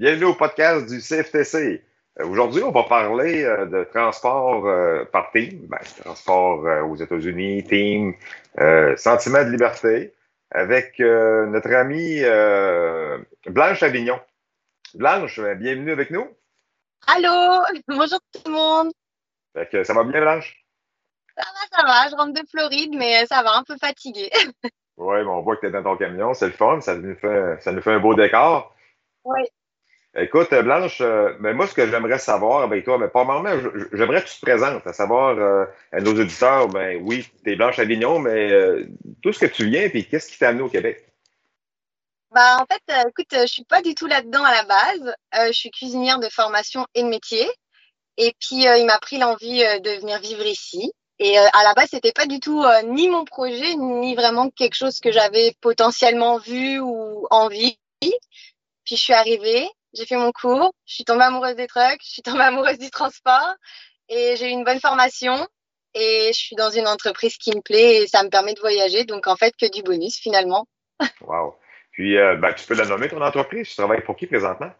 Bienvenue au podcast du CFTC. Euh, aujourd'hui, on va parler euh, de transport euh, par team, ben, transport aux États-Unis, team, sentiment de liberté, avec notre amie Blanche Avignon. Blanche, bienvenue avec nous. Allô, bonjour tout le monde. ça va bien, Blanche? Ça va, ça va. Je rentre de Floride, mais ça va, un peu fatigué. oui, on voit que tu es dans ton camion, c'est le fun, ça nous fait, ça nous fait un beau décor. Oui. Écoute, Blanche, euh, mais moi, ce que j'aimerais savoir avec toi, mais pas vraiment, j'aimerais que tu te présentes, à savoir euh, à nos auditeurs, ben oui, tu es Blanche Avignon, mais euh, tout ce que tu viens, puis qu'est-ce qui t'a amené au Québec? Bah, en fait, écoute, je suis pas du tout là-dedans à la base. je suis cuisinière de formation et de métier. Et puis, il m'a pris l'envie de venir vivre ici. Et à la base, c'était pas du tout ni mon projet, ni vraiment quelque chose que j'avais potentiellement vu ou envie. Puis, je suis arrivée j'ai fait mon cours, je suis tombée amoureuse des trucks, je suis tombée amoureuse du transport et j'ai eu une bonne formation et je suis dans une entreprise qui me plaît et ça me permet de voyager. Donc, en fait, que du bonus finalement. Wow. Puis, euh, ben, tu peux la nommer ton entreprise? Tu travailles pour qui présentement?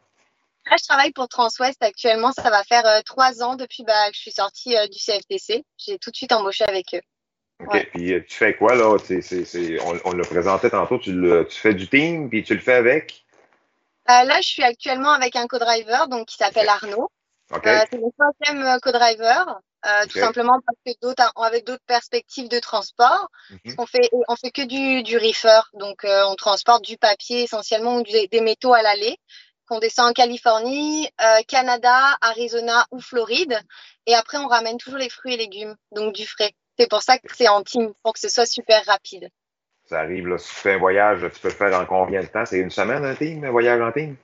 Là, je travaille pour Transwest actuellement. Ça va faire euh, trois ans depuis bah, que je suis sortie euh, du CFTC. J'ai tout de suite embauché avec eux. OK. Puis, tu fais quoi là? on, on le présentait tantôt. Tu, tu fais du team, puis tu le fais avec? Euh, là, je suis actuellement avec un co-driver donc, qui s'appelle Arnaud. Euh, c'est le troisième euh, co-driver, tout simplement parce que d'autres, avec d'autres perspectives de transport, mhm. on fait, on fait que du, du reefer, donc on transporte du papier essentiellement ou des métaux à l'aller qu'on descend en Californie, Canada, Arizona ou Floride, et après on ramène toujours les fruits et légumes, donc du frais. C'est pour ça que c'est en team, pour que ce soit super rapide. Ça arrive, là, si tu fais un voyage, tu peux le faire en combien de temps? C'est une semaine un team, un voyage en team?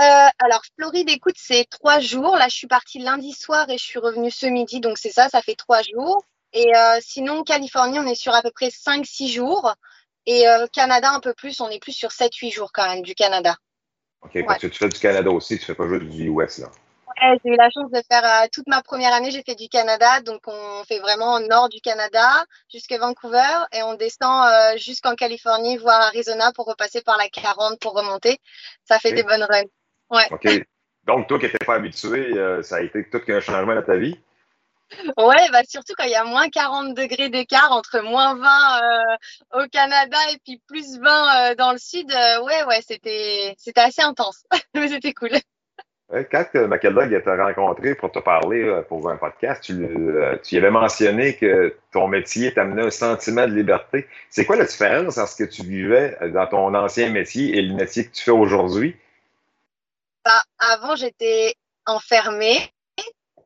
Euh, alors, Floride, écoute, c'est trois jours. Là, je suis partie lundi soir et je suis revenue ce midi. Donc, c'est ça, ça fait trois jours. Et euh, sinon, Californie, on est sur à peu près cinq, six jours. Et euh, Canada, un peu plus, on est plus sur sept, huit jours quand même du Canada. OK, parce que tu fais du Canada aussi, tu fais pas juste du US, là j'ai eu la chance de faire euh, toute ma première année, j'ai fait du Canada. Donc, on fait vraiment au nord du Canada jusqu'à Vancouver et on descend euh, jusqu'en Californie, voire Arizona pour repasser par la 40 pour remonter. Ça fait des bonnes runs. Ouais. OK. Donc, toi qui n'étais pas habitué, euh, ça a été tout qu'un changement dans ta vie? Ouais, bah surtout quand il y a moins 40 degrés d'écart entre moins 20 au Canada et puis plus 20 dans le sud. ouais, ouais, c'était assez intense, mais c'était cool. Quand McKellar t'a rencontré pour te parler euh, pour un podcast, tu, euh, tu avais mentionné que ton métier t'amenait un sentiment de liberté. C'est quoi la différence entre ce que tu vivais dans ton ancien métier et le métier que tu fais aujourd'hui? Bah, avant, j'étais enfermée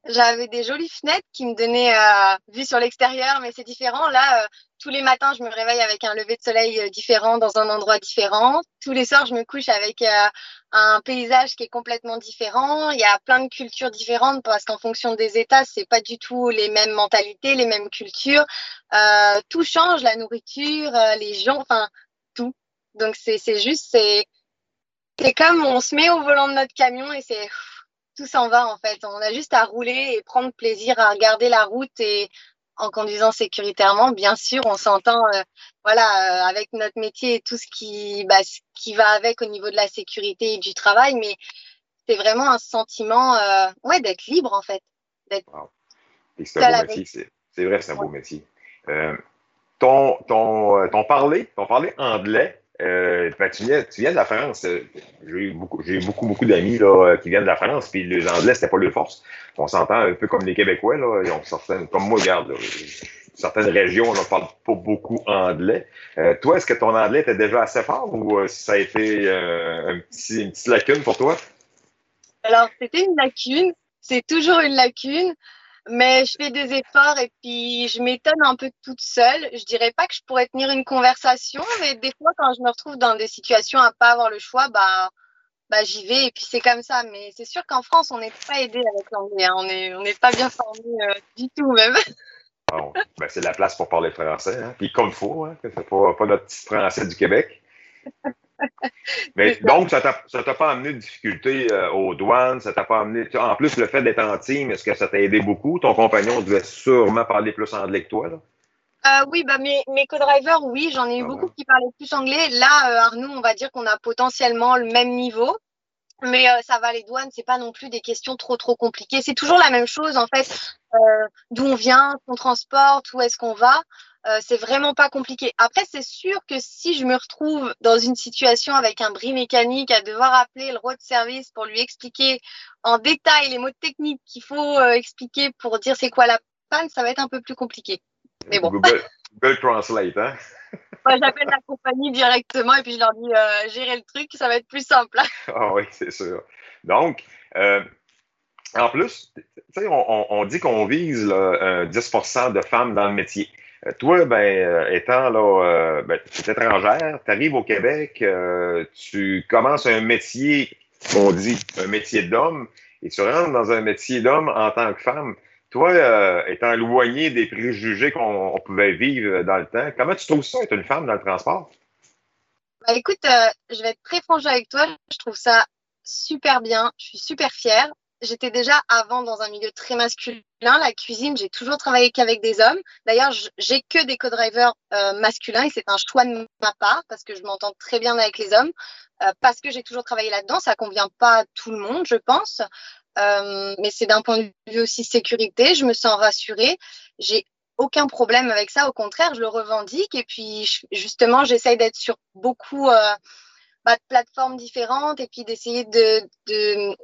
j'avais des jolies fenêtres qui me donnaient euh, vue sur l'extérieur, mais c'est différent. Là, euh, tous les matins, je me réveille avec un lever de soleil euh, différent dans un endroit différent. Tous les soirs, je me couche avec euh, un paysage qui est complètement différent. Il y a plein de cultures différentes parce qu'en fonction des États, c'est pas du tout les mêmes mentalités, les mêmes cultures. tout change, la nourriture, les gens, enfin tout. Donc c'est juste, c'est comme on se met au volant de notre camion et c'est tout s'en va en fait. On a juste à rouler et prendre plaisir à regarder la route et en conduisant sécuritairement, bien sûr, on s'entend, euh, voilà, euh, avec notre métier et tout ce qui, bah, ce qui va avec au niveau de la sécurité et du travail, mais c'est vraiment un sentiment, euh, ouais, d'être libre en fait. Wow. c'est un beau métier, c'est vrai, c'est un beau métier. parler, ton parler anglais, euh, ben, tu, viens, de la France. Euh, j'ai eu beaucoup, beaucoup, d'amis euh, qui viennent de la France, puis les Anglais, c'était pas leur force. On s'entend un peu comme les Québécois, là, ils ont certaines, comme moi, regarde, certaines régions, on ne parle pas beaucoup anglais. Toi, est-ce que ton anglais était déjà assez fort ou ça a été une petite lacune pour toi? Alors, c'était une lacune. C'est toujours une lacune. Mais je fais des efforts et puis je m'étonne un peu toute seule. Je dirais pas que je pourrais tenir une conversation, mais des fois, quand je me retrouve dans des situations à pas avoir le choix, bah, bah j'y vais et puis c'est comme ça. Mais c'est sûr qu'en France, on n'est pas aidé avec l'anglais. Hein. On n'est on est pas bien formé euh, du tout même. Bon, ben c'est la place pour parler français. Hein. Puis comme faut, hein, c'est pas, pas notre petit français du Québec. Mais donc, ça t'a pas amené de difficultés euh, aux douanes, ça t'a pas amené. En plus, le fait d'être en team, est-ce que ça t'a aidé beaucoup? Ton compagnon devait sûrement parler plus anglais que toi, là? Euh, oui, bah mes, mes co-drivers, oui, j'en ai eu ah beaucoup qui parlaient plus anglais. Là, euh, Arnaud, on va dire qu'on a potentiellement le même niveau. Mais ça va, les douanes, c'est pas non plus des questions trop trop compliquées. C'est toujours la même chose en fait. D'où on vient, qu'on transporte, où est-ce qu'on va. Euh, c'est vraiment pas compliqué. Après, c'est sûr que si je me retrouve dans une situation avec un bris mécanique à devoir appeler le road service pour lui expliquer en détail les mots techniques qu'il faut euh, expliquer pour dire c'est quoi la panne, ça va être un peu plus compliqué. Mais bon. Google, Google Translate, hein? Moi, j'appelle la compagnie directement et puis je leur dis euh, gérer le truc, ça va être plus simple. ah oui, c'est sûr. Donc, en plus, on, on, dit qu'on vise là, 10 de femmes dans le métier. Euh, toi, ben, euh, étant là, ben, tu es étrangère, tu arrives au Québec, tu commences un métier, on dit un métier d'homme, et tu rentres dans un métier d'homme en tant que femme. Toi, euh, étant éloigné des préjugés qu'on pouvait vivre dans le temps, comment tu trouves ça être une femme dans le transport? Bah, écoute, euh, je vais être très franche avec toi. Je trouve ça super bien. Je suis super fière. J'étais déjà avant dans un milieu très masculin. La cuisine, j'ai toujours travaillé qu'avec des hommes. D'ailleurs, j'ai que des co-drivers euh, masculins et c'est un choix de ma part parce que je m'entends très bien avec les hommes. parce que j'ai toujours travaillé là-dedans, ça convient pas à tout le monde, je pense. Euh, mais c'est d'un point de vue aussi sécurité. Je me sens rassurée. J'ai aucun problème avec ça. Au contraire, je le revendique. Et puis, justement, j'essaye d'être sur beaucoup euh, bah, de plateformes différentes et puis d'essayer de, de,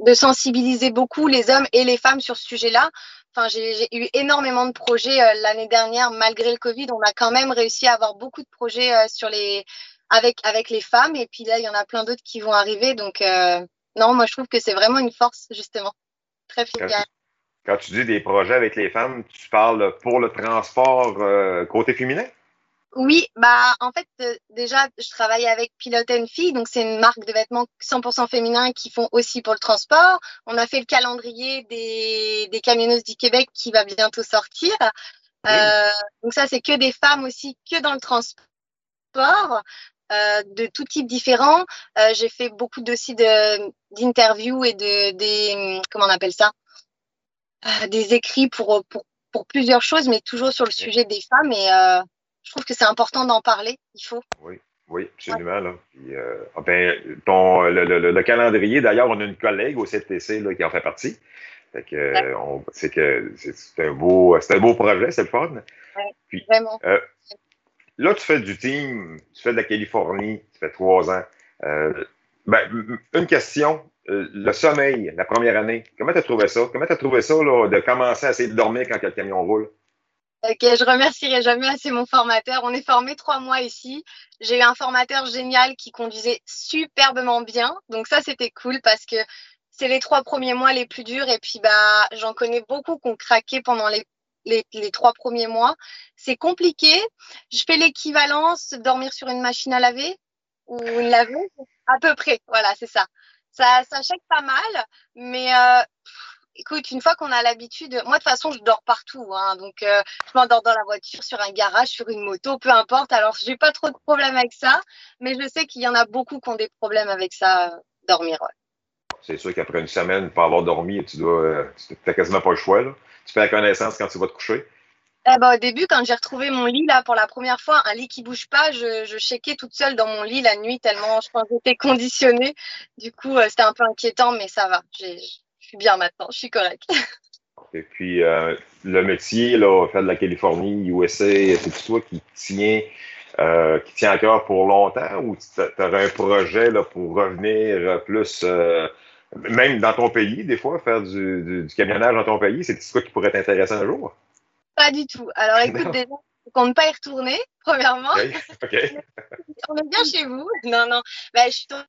de, sensibiliser beaucoup les hommes et les femmes sur ce sujet-là. Enfin, j'ai eu énormément de projets euh, l'année dernière, malgré le Covid. On a quand même réussi à avoir beaucoup de projets euh, sur les, avec, avec les femmes. Et puis là, il y en a plein d'autres qui vont arriver. Donc, euh, non, moi, je trouve que c'est vraiment une force, justement. Très fière. Quand, tu dis des projets avec les femmes, tu parles pour le transport euh, côté féminin? Oui, bah en fait euh, déjà je travaille avec Pilote Fille, donc c'est une marque de vêtements 100% féminin qui font aussi pour le transport. On a fait le calendrier des, des camionneuses du Québec qui va bientôt sortir. Euh, donc ça c'est que des femmes aussi, que dans le transport. Euh, de tout type différents. Euh, j'ai fait beaucoup aussi d'interviews et de des comment on appelle ça? Euh, des écrits pour, pour, pour plusieurs choses, mais toujours sur le sujet des femmes. Et je trouve que c'est important d'en parler. Il faut. Oui. Oui, absolument. Là. Ah ben, ton, le, le, le, calendrier, d'ailleurs, on a une collègue au CTC là, qui en fait partie. Fait que, c'est que c'est un beau, c'est un beau projet, c'est le fun. Puis, vraiment. Là, tu fais du team, tu fais de la Californie, tu fais trois ans. Euh, ben, une question, euh, le sommeil, la première année, comment tu as trouvé ça? Comment tu as trouvé ça là, de commencer à essayer de dormir quand le camion roule? Ok, je remercierai jamais assez mon formateur. On est formé trois mois ici. J'ai eu un formateur génial qui conduisait superbement bien. Donc ça, c'était cool parce que c'est les trois premiers mois les plus durs. Et puis, bah, j'en connais beaucoup qui ont craqué pendant les les, trois premiers mois. C'est compliqué. Je fais l'équivalence dormir sur une machine à laver ou une laveuse. À peu près, voilà, c'est ça. Ça, ça chèque pas mal, mais euh, écoute, une fois qu'on a l'habitude, moi de toute façon, je dors partout. Hein, donc, euh, je m'endors dans la voiture, sur un garage, sur une moto, peu importe. Alors, j'ai pas trop de problèmes avec ça, mais je sais qu'il y en a beaucoup qui ont des problèmes avec ça, euh, dormir. C'est sûr qu'après une semaine, pour avoir dormi, tu dois, tu n'as quasiment pas le choix. Là tu fais la connaissance quand tu vas te coucher? Eh ben, au début, quand j'ai retrouvé mon lit là pour la première fois, un lit qui bouge pas, je, je checkais toute seule dans mon lit la nuit tellement je pense j'étais conditionnée. Du coup, euh, c'était un peu inquiétant, mais ça va. Suis bien maintenant, je suis correcte. Et puis, euh, le métier, là, faire de la Californie, USA, c'est toi qui tient, euh, qui tient à cœur pour longtemps ou tu aurais un projet là, pour revenir plus même dans ton pays, des fois, faire du, du, camionnage dans ton pays, c'est quoi qui pourrait t'intéresser un jour? Pas du tout. Alors écoute, déjà, on compte pas y retourner, premièrement. on est bien chez vous. Non, non. Ben, je suis tombée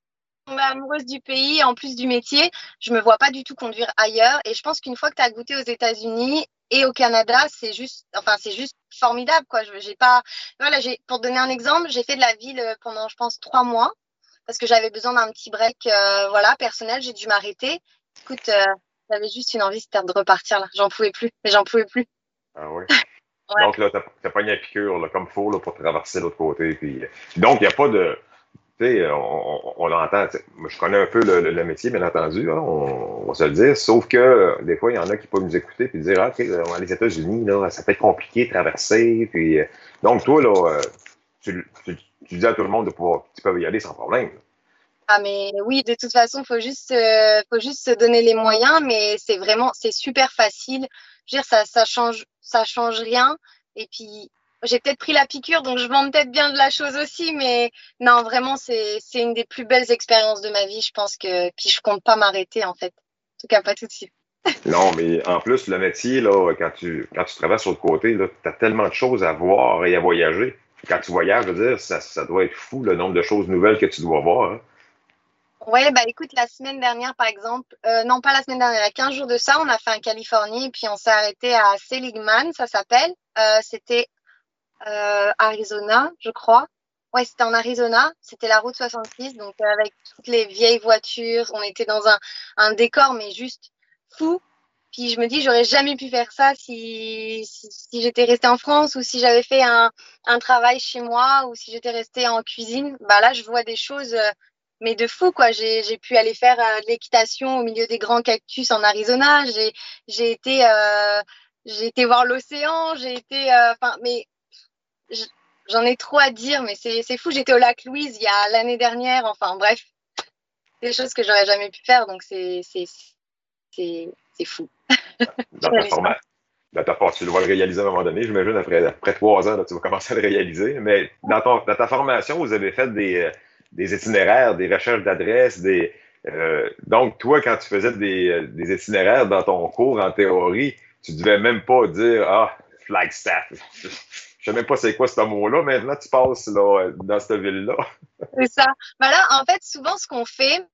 amoureuse du pays, en plus du métier. Je me vois pas du tout conduire ailleurs. Et je pense qu'une fois que tu as goûté aux États-Unis et au Canada, c'est juste, enfin, c'est juste formidable, quoi. J'ai pas, voilà, j'ai, pour donner un exemple, j'ai fait de la ville pendant, je pense, trois mois parce que j'avais besoin d'un petit break euh, voilà, personnel. J'ai dû m'arrêter. Écoute, euh, j'avais juste une envie, c'était de repartir. là. J'en pouvait plus, mais j'en pouvais plus. Ah oui. Donc là, tu as pogné la piqûre là, comme faut là, pour traverser l'autre côté. Puis... Donc, il n'y a pas de. Sais, on, l'entend. Je connais un peu le, métier, bien entendu, hein, on, va se le dire. Sauf que des fois, il y en a qui peuvent nous écouter et dire Ah, OK, les États-Unis, là, ça peut être compliqué de traverser. Puis, donc, toi, là, tu, dis à tout le monde de pouvoir, tu peux y aller sans problème. Ah mais oui, de toute façon, faut juste, euh, faut juste se donner les moyens, mais c'est vraiment, c'est super facile. Je veux dire, ça, ça change, ça change rien. Et puis, j'ai peut-être pris la piqûre, donc je vends peut-être bien de la chose aussi, mais non, vraiment, c'est, une des plus belles expériences de ma vie. Je pense que, puis je compte pas m'arrêter en fait. En tout cas, pas tout de suite. non, mais en plus, le métier, là, quand tu, quand tu travailles sur le côté, tu as tellement de choses à voir et à voyager. Quand tu voyages, je veux dire, ça, ça doit être fou le nombre de choses nouvelles que tu dois voir. Hein. Oui, bah écoute, la semaine dernière, par exemple, euh, non pas la semaine dernière, il y a 15 jours de ça, on a fait un Californie puis on s'est arrêté à Seligman, ça s'appelle. Euh, c'était Arizona, je crois. Ouais, c'était en Arizona, c'était la route 66, donc avec toutes les vieilles voitures, on était dans un, un décor, mais juste fou. Puis je me dis, j'aurais jamais pu faire ça si, si, si j'étais restée en France ou si j'avais fait un, un, travail chez moi ou si j'étais restée en cuisine. Bah là, je vois des choses, mais de fou, quoi. J'ai pu aller faire euh, de l'équitation au milieu des grands cactus en Arizona. J'ai été, euh, j'ai été voir l'océan. J'ai été, euh, enfin, mais j'en ai trop à dire, mais c'est fou. J'étais au lac Louise il y a l'année dernière. Enfin, bref, des choses que j'aurais jamais pu faire. Donc, c'est fou. Dans ta, format, dans ta tu dois le réaliser à un moment donné. J'imagine, après, après trois ans, là, tu vas commencer à le réaliser. Mais dans, ton, dans ta formation, vous avez fait des, des itinéraires, des recherches d'adresses, des. Euh, donc, toi, quand tu faisais des, des, itinéraires dans ton cours en théorie, tu devais même pas dire Ah, Flagstaff. Je sais même pas c'est quoi ce mot-là. Maintenant, tu passes là, dans cette ville-là. c'est ça. Ben là, en fait, souvent, ce qu'on fait,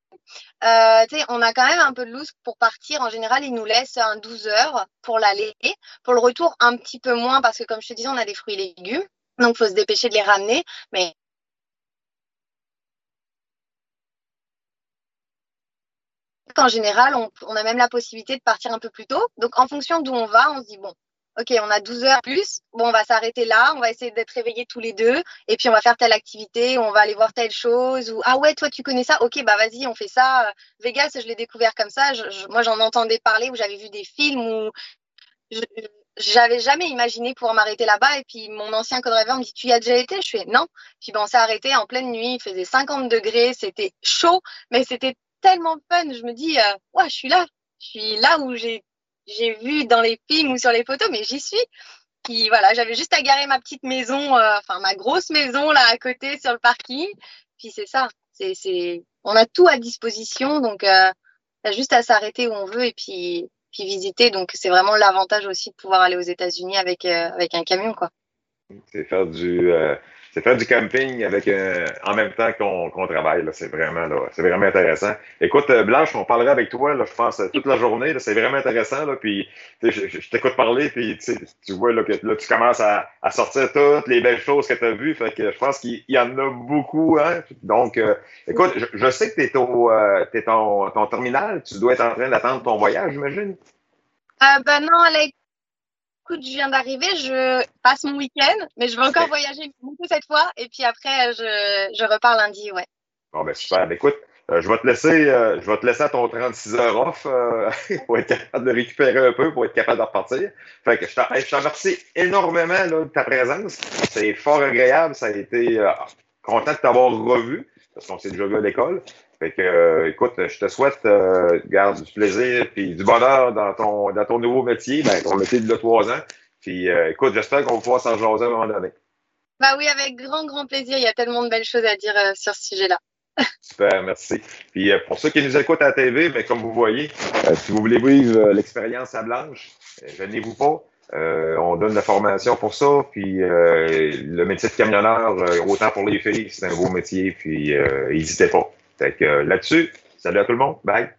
euh, on a quand même un peu de loose pour partir. En général, ils nous laissent un 12 heures pour l'aller. Pour le retour, un petit peu moins parce que, comme je te disais, on a des fruits et légumes. Donc, il faut se dépêcher de les ramener. Mais en général, on, on, a même la possibilité de partir un peu plus tôt. Donc, en fonction d'où on va, on se dit, bon, OK, on a 12 heures plus. Bon, on va s'arrêter là. On va essayer d'être réveillés tous les deux. Et puis, on va faire telle activité. On va aller voir telle chose. Ou, ah ouais, toi, tu connais ça? OK, bah vas-y, on fait ça. Vegas, je l'ai découvert comme ça. Moi, j'en entendais parler ou j'avais vu des films où j'avais jamais imaginé pouvoir m'arrêter là-bas. Et puis, mon ancien co-driver me dit, tu y as déjà été? Je fais, non. Puis, ben, on s'est arrêté en pleine nuit. Il faisait 50 degrés. C'était chaud, mais c'était tellement fun. Je me dis, euh, je suis là. Je suis là où j'ai j'ai vu dans les films ou sur les photos, mais j'y suis. Puis voilà, j'avais juste à garer ma petite maison, euh, enfin ma grosse maison là à côté sur le parking. Puis c'est ça, c'est, c'est, on a tout à disposition, donc euh, juste à s'arrêter où on veut et puis, puis visiter. Donc c'est vraiment l'avantage aussi de pouvoir aller aux États-Unis avec, euh, avec un camion, quoi. C'est faire du, euh, c'est faire du camping avec euh, en même temps qu'on travaille. C'est vraiment, vraiment intéressant. Écoute, euh, Blanche, on parlera avec toi, je pense, toute la journée. C'est vraiment intéressant. Puis, je, t'écoute parler, puis tu vois que là, tu commences à, sortir toutes les belles choses que tu as vues. Fait que je pense qu'il y en a beaucoup. Hein? Donc, euh, écoute, je, sais que tu es, au, ton, terminal. Tu dois être en train d'attendre ton voyage, j'imagine? Euh, ben non, Alex écoute, je viens d'arriver, je passe mon week-end, mais je vais encore voyager beaucoup cette fois. Et puis après, je, je repars lundi, ouais. Bon, ben super. Ben, écoute, euh, je vais te laisser, euh, je vais te laisser à ton 36 heures off euh, pour être capable de récupérer un peu, pour être capable de repartir. Fait que je te remercie énormément là, de ta présence. C'est fort agréable. Ça a été content de t'avoir revu, parce qu'on s'est déjà vu à l'école. Fait que, euh, écoute, je te souhaite, euh, garde du plaisir puis du bonheur dans ton, dans ton nouveau métier, ben, ton métier de trois ans. Puis, euh, écoute, j'espère qu'on va pouvoir s'en jaser à un moment donné. Bah oui, avec grand, grand plaisir. Il y a tellement de belles choses à dire sur ce sujet-là. Super, merci. Puis pour ceux qui nous écoutent à la TV, mais comme vous voyez, si vous voulez vivre l'expérience à Blanche, venez-vous pas. on donne la formation pour ça. Puis le métier de camionneur, autant pour les filles, c'est un beau métier. Puis n'hésitez pas. Fait que euh, là-dessus, salut à tout le monde. Bye.